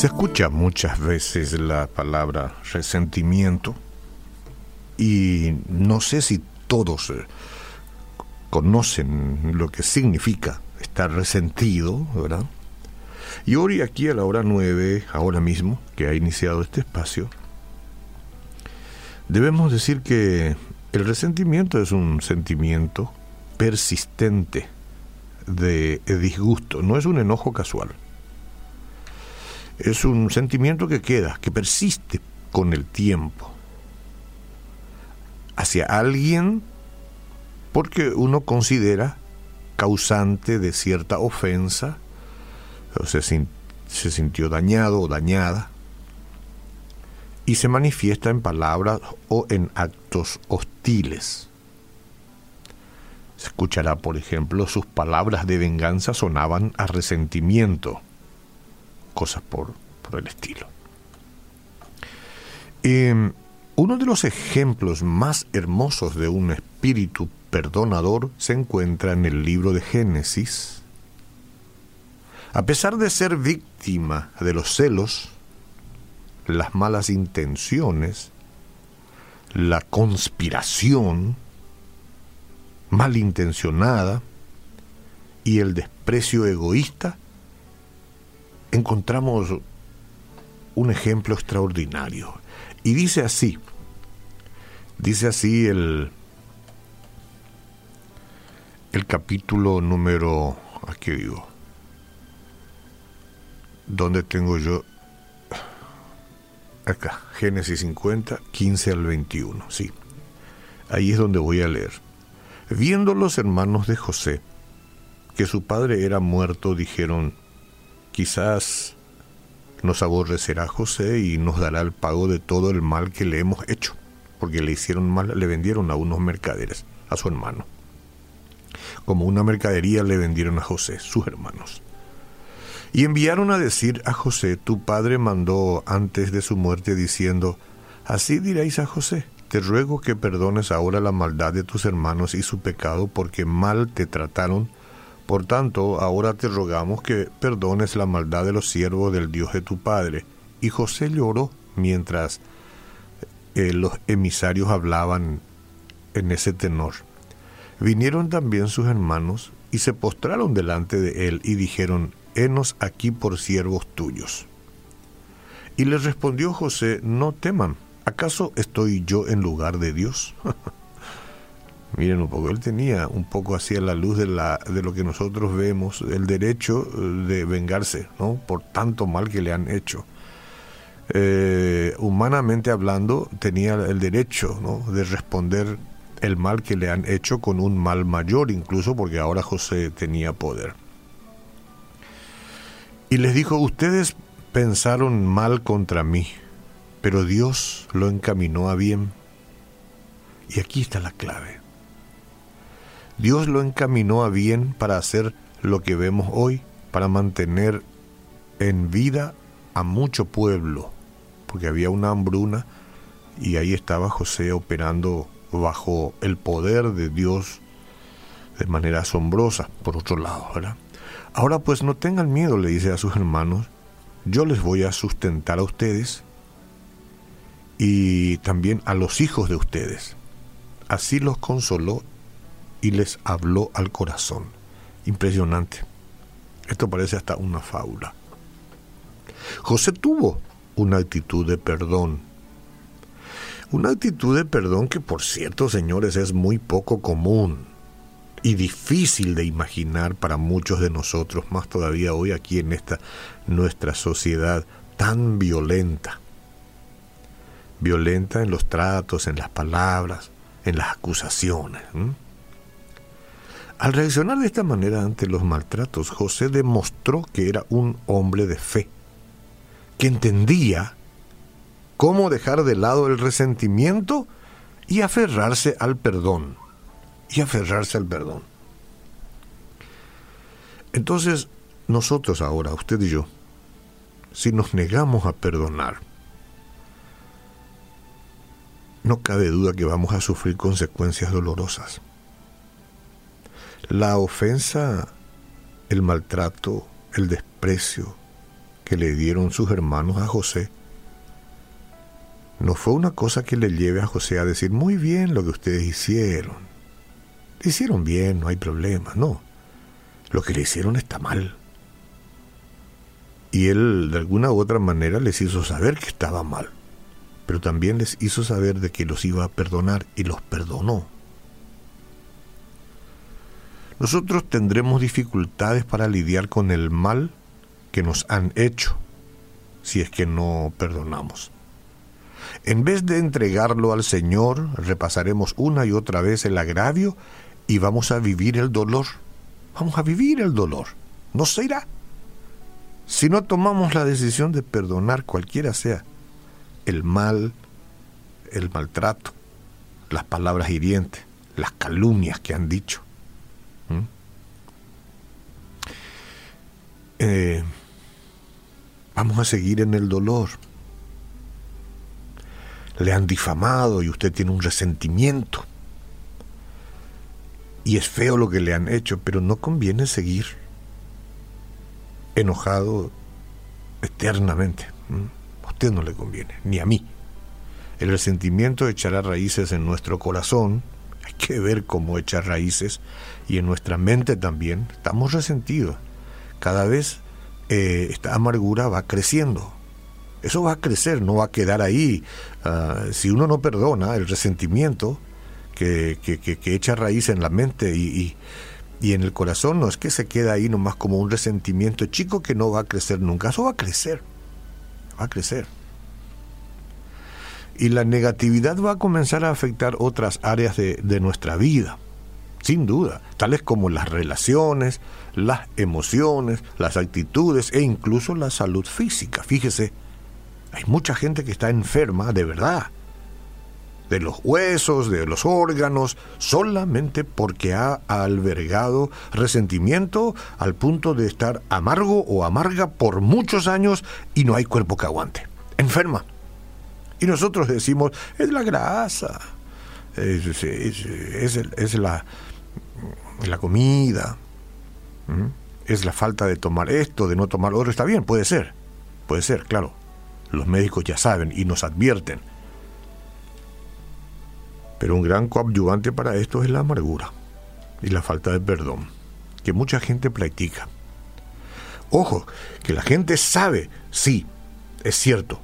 Se escucha muchas veces la palabra resentimiento y no sé si todos eh, conocen lo que significa estar resentido, ¿verdad? Y hoy aquí a la hora nueve, ahora mismo, que ha iniciado este espacio, debemos decir que el resentimiento es un sentimiento persistente de disgusto, no es un enojo casual es un sentimiento que queda, que persiste con el tiempo hacia alguien porque uno considera causante de cierta ofensa, o se, se sintió dañado o dañada, y se manifiesta en palabras o en actos hostiles. Se escuchará, por ejemplo, sus palabras de venganza sonaban a resentimiento cosas por, el estilo. Em, uno de los ejemplos más hermosos de un espíritu perdonador se encuentra en el libro de Génesis. A pesar de ser víctima de los celos, las malas intenciones, la conspiración malintencionada y el desprecio egoísta, encontramos un ejemplo extraordinario. Y dice así, dice así el, el capítulo número, aquí digo, donde tengo yo, acá, Génesis 50, 15 al 21, sí. Ahí es donde voy a leer. Viendo los hermanos de José que su padre era muerto, dijeron, quizás nos aborrecerá José y nos dará el pago de todo el mal que le hemos hecho, porque le hicieron mal, le vendieron a unos mercaderes, a su hermano. Como una mercadería le vendieron a José, sus hermanos. Y enviaron a decir a José, tu padre mandó antes de su muerte diciendo, así diréis a José, te ruego que perdones ahora la maldad de tus hermanos y su pecado porque mal te trataron por tanto, ahora te rogamos que perdones la maldad de los siervos del Dios de tu Padre. Y José lloró mientras eh, los emisarios hablaban en ese tenor. Vinieron también sus hermanos y se postraron delante de él y dijeron, Henos aquí por siervos tuyos. Y les respondió José, no teman, ¿acaso estoy yo en lugar de Dios? Miren un poco, él tenía un poco así a la luz de lo que nosotros vemos, el derecho eh, de vengarse, ¿no? Por tanto mal que le han hecho. Eh, humanamente hablando, tenía el derecho, ¿no? De responder el mal que le han hecho con un mal mayor, incluso porque ahora José tenía poder. Y les dijo, ustedes pensaron mal contra mí, pero Dios lo encaminó a bien. Y aquí está la clave. Dios lo encaminó a bien para hacer lo que vemos hoy, para mantener en vida a mucho pueblo, porque había una hambruna y ahí estaba José operando bajo el poder de Dios de manera asombrosa, por otro lado. Ahora pues no tengan miedo, le dice a sus hermanos, yo les voy a sustentar a ustedes y también a los hijos de ustedes. Así los consoló y les habló al corazón. Impresionante. Esto parece hasta una fábula. José tuvo una actitud de perdón. Una actitud de perdón que, por cierto, señores, es muy poco común y difícil de imaginar para muchos de nosotros, más todavía hoy aquí en esta nuestra sociedad tan violenta. Violenta en los tratos, en las palabras, en las acusaciones. Al reaccionar de esta manera ante los maltratos, José demostró que era un hombre de fe, que entendía cómo dejar de lado el resentimiento y aferrarse al perdón. Y aferrarse al perdón. Entonces, nosotros ahora, usted y yo, si nos negamos a perdonar, no cabe duda que vamos a sufrir consecuencias dolorosas. La ofensa, el maltrato, el desprecio que le dieron sus hermanos a José no fue una cosa que le lleve a José a decir muy bien lo que ustedes hicieron. hicieron bien, no hay problema, no. Lo que le hicieron está mal. Y él de alguna u otra manera les hizo saber que estaba mal, pero también les hizo saber de que los iba a perdonar y los perdonó. Nosotros tendremos dificultades para lidiar con el mal que nos han hecho si es que no perdonamos. En vez de entregarlo al Señor, repasaremos una y otra vez el agravio y vamos a vivir el dolor. Vamos a vivir el dolor. No se irá. Si no tomamos la decisión de perdonar cualquiera sea el mal, el maltrato, las palabras hirientes, las calumnias que han dicho. Eh, vamos a seguir en el dolor. Le han difamado y usted tiene un resentimiento. Y es feo lo que le han hecho, pero no conviene seguir enojado eternamente. A usted no le conviene, ni a mí. El resentimiento echará raíces en nuestro corazón, hay que ver cómo echa raíces, y en nuestra mente también. Estamos resentidos. Cada vez eh, esta amargura va creciendo. Eso va a crecer, no va a quedar ahí. Ah, si uno no perdona, el resentimiento que, que, echa raíz en la mente y y en el corazón no es que se queda ahí nomás como un resentimiento chico que no va a crecer nunca, eso va a crecer, va a crecer. Y la negatividad va a comenzar a afectar otras áreas de, de nuestra vida, sin duda, tales como las relaciones, las emociones, las actitudes e incluso la salud física. Fíjese, hay mucha gente que está enferma de verdad, de los huesos, de los órganos, solamente porque ha albergado resentimiento al punto de estar amargo o amarga por muchos años y no hay cuerpo que aguante. Enferma. Y nosotros decimos, es la grasa, es, la, la comida, es la falta de tomar esto, de no tomar otro. Está bien, puede ser, puede ser, claro. Los médicos ya saben y nos advierten pero un gran coadyuvante para esto es la amargura y la falta de perdón, que mucha gente practica. Ojo, que la gente sabe, sí, es cierto,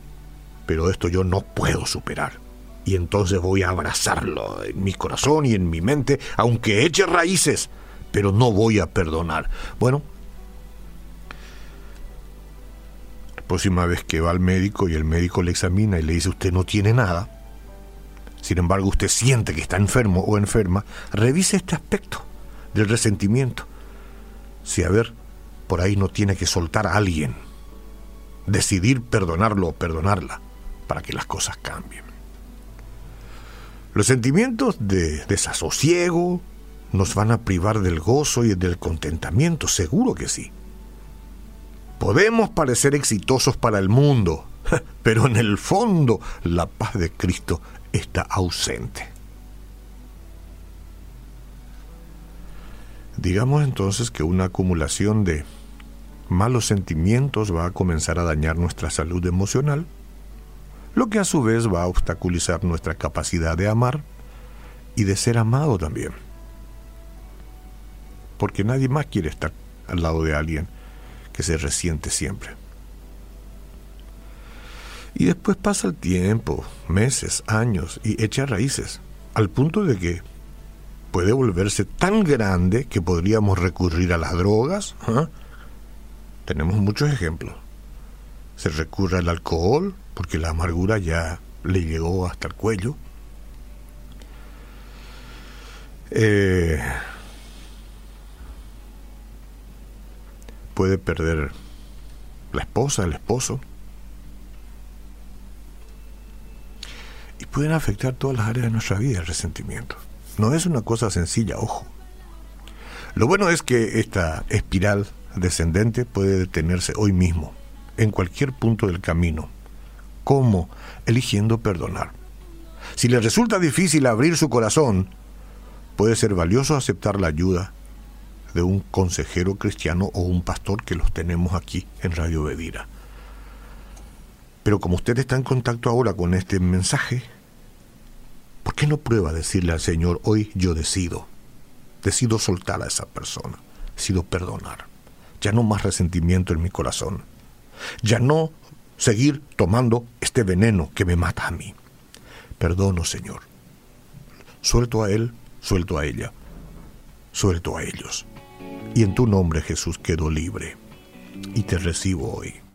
pero esto yo no puedo superar. Y entonces voy a abrazarlo en mi corazón y en mi mente, aunque eche raíces, pero no voy a perdonar. Bueno, la próxima vez que va al médico y el médico le examina y le dice usted no tiene nada, sin embargo usted siente que está enfermo o enferma, revise este aspecto del resentimiento. Si a ver, por ahí no tiene que soltar a alguien, decidir perdonarlo o perdonarla para que las cosas cambien. Los sentimientos de desasosiego nos van a privar del gozo y del contentamiento, seguro que sí. Podemos parecer exitosos para el mundo, pero en el fondo la paz de Cristo está ausente. Digamos entonces que una acumulación de malos sentimientos va a comenzar a dañar nuestra salud emocional, lo que a su vez va a obstaculizar nuestra capacidad de amar y de ser amado también. Porque nadie más quiere estar al lado de alguien que se resiente siempre. Y después pasa el tiempo, meses, años, y echa raíces, al punto de que puede volverse tan grande que podríamos recurrir a las drogas. ¿ah? Tenemos muchos ejemplos. Se recurre al alcohol, porque la amargura ya le llegó hasta el cuello. Eh, puede perder la esposa, el esposo. y pueden afectar todas las áreas de nuestra vida el resentimiento. No es una cosa sencilla, ojo. Lo bueno es que esta espiral descendente puede detenerse hoy mismo, en cualquier punto del camino. ¿Cómo? Eligiendo perdonar. Si le resulta difícil abrir su corazón, puede ser valioso aceptar la ayuda de un consejero cristiano o un pastor que los tenemos aquí en Radio Bedira. Pero como usted está en contacto ahora con este mensaje, ¿por qué no prueba decirle al Señor, hoy yo decido, decido soltar a esa persona, decido perdonar, ya no más resentimiento en mi corazón, ya no seguir tomando este veneno que me mata a mí. Perdono, Señor. Suelto a él, suelto a ella, suelto a ellos. Y en tu nombre, Jesús, quedo libre y te recibo hoy.